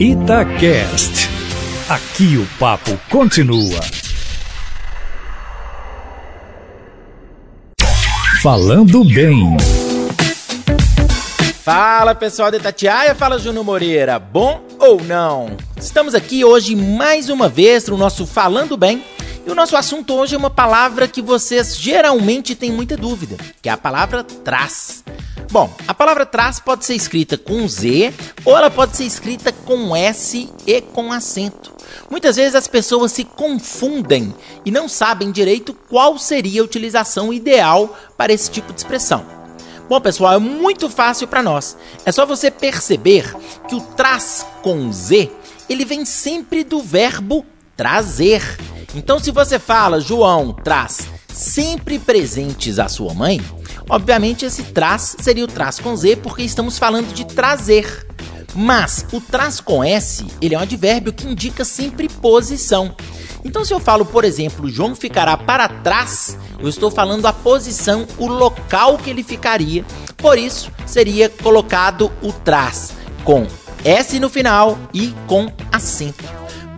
Itacast. Aqui o papo continua. Falando bem. Fala pessoal de Itatiaia, fala Júnior Moreira, bom ou não? Estamos aqui hoje mais uma vez no nosso Falando Bem e o nosso assunto hoje é uma palavra que vocês geralmente têm muita dúvida, que é a palavra traz. Bom, a palavra traz pode ser escrita com Z ou ela pode ser escrita com S e com acento. Muitas vezes as pessoas se confundem e não sabem direito qual seria a utilização ideal para esse tipo de expressão. Bom, pessoal, é muito fácil para nós. É só você perceber que o traz com Z, ele vem sempre do verbo trazer. Então, se você fala, João traz sempre presentes à sua mãe, obviamente esse traz seria o traz com Z, porque estamos falando de trazer. Mas o traz com S, ele é um advérbio que indica sempre posição. Então, se eu falo, por exemplo, João ficará para trás, eu estou falando a posição, o local que ele ficaria. Por isso, seria colocado o trás com S no final e com acento.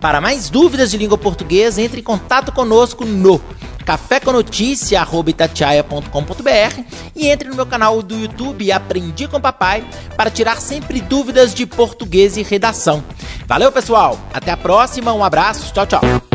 Para mais dúvidas de língua portuguesa, entre em contato conosco no caféconoticia.com.br e entre no meu canal do YouTube Aprendi com Papai para tirar sempre dúvidas de português e redação. Valeu, pessoal! Até a próxima, um abraço, tchau, tchau!